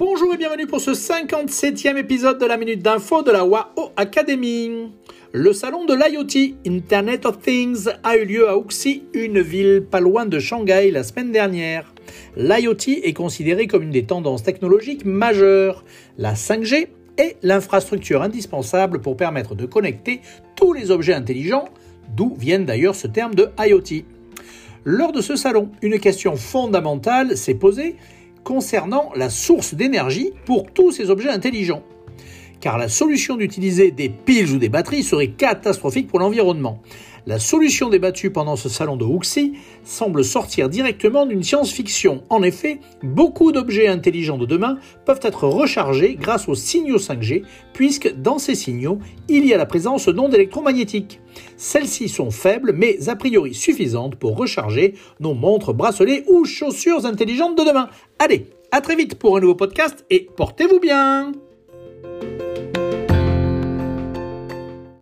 Bonjour et bienvenue pour ce 57e épisode de la Minute d'Info de la WAO Academy. Le salon de l'IoT, Internet of Things, a eu lieu à Uxi, une ville pas loin de Shanghai la semaine dernière. L'IoT est considéré comme une des tendances technologiques majeures. La 5G est l'infrastructure indispensable pour permettre de connecter tous les objets intelligents, d'où viennent d'ailleurs ce terme de IoT. Lors de ce salon, une question fondamentale s'est posée concernant la source d'énergie pour tous ces objets intelligents. Car la solution d'utiliser des piles ou des batteries serait catastrophique pour l'environnement. La solution débattue pendant ce salon de Wuxi semble sortir directement d'une science-fiction. En effet, beaucoup d'objets intelligents de demain peuvent être rechargés grâce aux signaux 5G, puisque dans ces signaux, il y a la présence d'ondes électromagnétiques. Celles-ci sont faibles, mais a priori suffisantes pour recharger nos montres, bracelets ou chaussures intelligentes de demain. Allez, à très vite pour un nouveau podcast et portez-vous bien